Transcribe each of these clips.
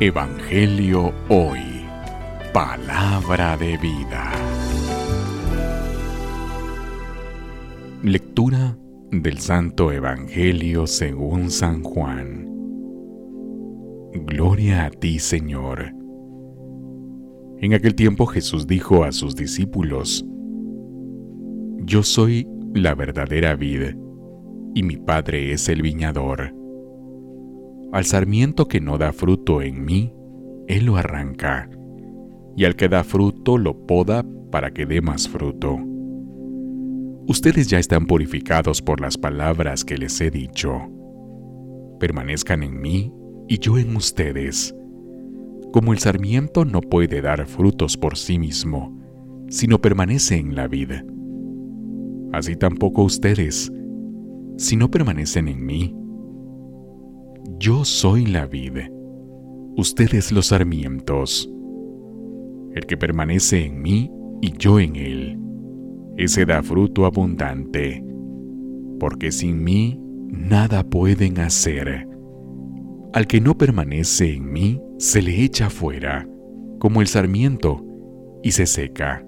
Evangelio Hoy. Palabra de vida. Lectura del Santo Evangelio según San Juan. Gloria a ti, Señor. En aquel tiempo Jesús dijo a sus discípulos, Yo soy la verdadera vid, y mi Padre es el viñador. Al sarmiento que no da fruto en mí, Él lo arranca, y al que da fruto lo poda para que dé más fruto. Ustedes ya están purificados por las palabras que les he dicho. Permanezcan en mí y yo en ustedes. Como el sarmiento no puede dar frutos por sí mismo, sino permanece en la vida. Así tampoco ustedes, si no permanecen en mí, yo soy la vid, ustedes los sarmientos. El que permanece en mí y yo en él, ese da fruto abundante, porque sin mí nada pueden hacer. Al que no permanece en mí, se le echa fuera, como el sarmiento, y se seca.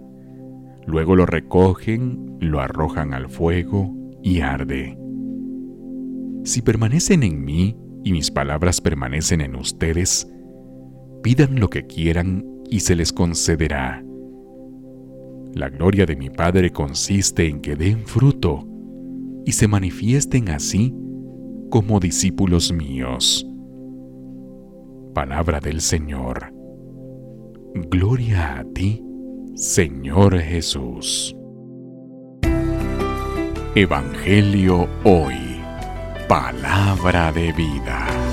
Luego lo recogen, lo arrojan al fuego y arde. Si permanecen en mí y mis palabras permanecen en ustedes, pidan lo que quieran y se les concederá. La gloria de mi Padre consiste en que den fruto y se manifiesten así como discípulos míos. Palabra del Señor. Gloria a ti, Señor Jesús. Evangelio hoy. Palabra de vida.